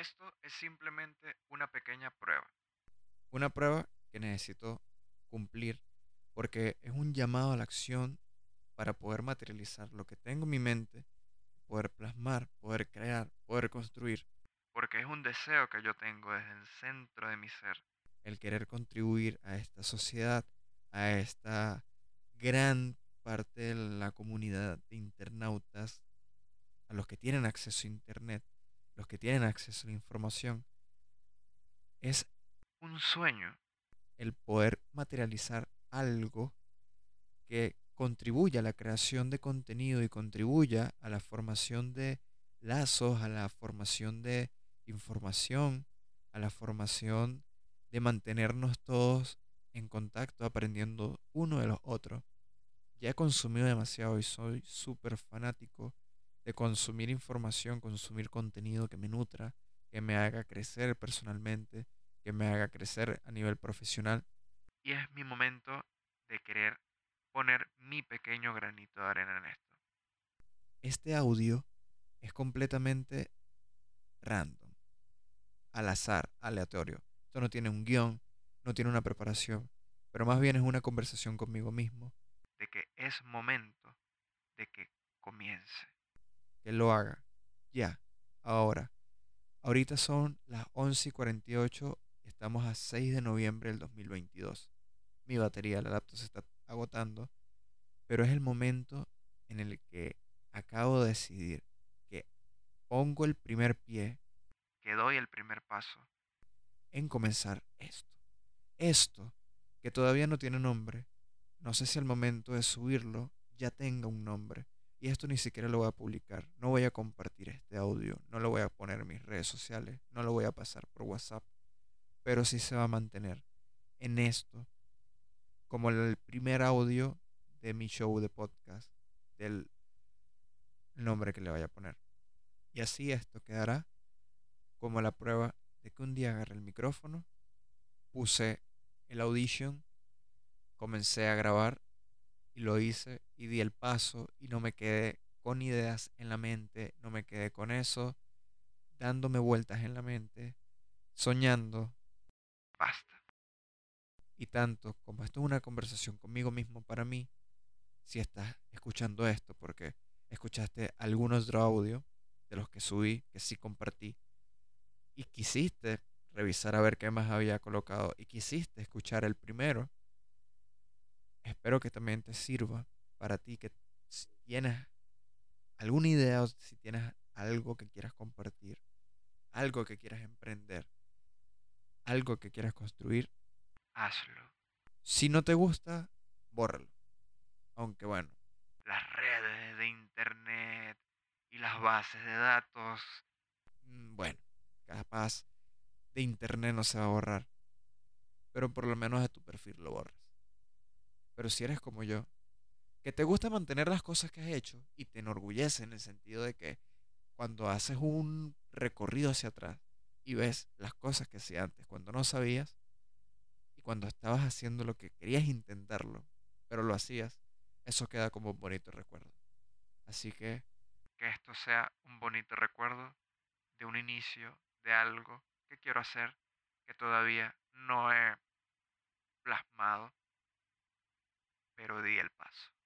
Esto es simplemente una pequeña prueba. Una prueba que necesito cumplir porque es un llamado a la acción para poder materializar lo que tengo en mi mente, poder plasmar, poder crear, poder construir. Porque es un deseo que yo tengo desde el centro de mi ser. El querer contribuir a esta sociedad, a esta gran parte de la comunidad de internautas, a los que tienen acceso a Internet, los que tienen acceso a la información, es un sueño el poder materializar algo que contribuya a la creación de contenido y contribuya a la formación de lazos, a la formación de información, a la formación de mantenernos todos en contacto, aprendiendo uno de los otros. Ya he consumido demasiado y soy súper fanático de consumir información, consumir contenido que me nutra, que me haga crecer personalmente, que me haga crecer a nivel profesional. Y es mi momento de querer poner mi pequeño granito de arena en esto. Este audio es completamente random, al azar, aleatorio. Esto no tiene un guion, no tiene una preparación, pero más bien es una conversación conmigo mismo. De que es momento de que comience que lo haga. Ya, ahora. Ahorita son las 11 y 48 y estamos a 6 de noviembre del 2022. Mi batería la laptop se está agotando, pero es el momento en el que acabo de decidir que pongo el primer pie, que doy el primer paso en comenzar esto. Esto, que todavía no tiene nombre, no sé si al momento de subirlo ya tenga un nombre y esto ni siquiera lo voy a publicar. No voy a compartir este audio. No lo voy a poner en mis redes sociales. No lo voy a pasar por WhatsApp. Pero sí se va a mantener en esto como el primer audio de mi show de podcast. Del nombre que le vaya a poner. Y así esto quedará como la prueba de que un día agarré el micrófono, puse el audition, comencé a grabar y lo hice y di el paso y no me quedé con ideas en la mente, no me quedé con eso, dándome vueltas en la mente, soñando. Basta. Y tanto como esto es una conversación conmigo mismo para mí, si estás escuchando esto porque escuchaste algunos otro audio de los que subí, que sí compartí, y quisiste revisar a ver qué más había colocado y quisiste escuchar el primero, espero que también te sirva para ti, que si tienes alguna idea o si tienes algo que quieras compartir, algo que quieras emprender, algo que quieras construir, hazlo. Si no te gusta, bórralo. Aunque bueno. Las redes de internet y las bases de datos. Mm, bueno, capaz de internet no se va a borrar. Pero por lo menos de tu perfil lo borras. Pero si eres como yo, que te gusta mantener las cosas que has hecho y te enorgullece en el sentido de que cuando haces un recorrido hacia atrás y ves las cosas que hacías antes cuando no sabías y cuando estabas haciendo lo que querías intentarlo, pero lo hacías, eso queda como un bonito recuerdo. Así que que esto sea un bonito recuerdo de un inicio de algo que quiero hacer que todavía no he plasmado pero di el paso.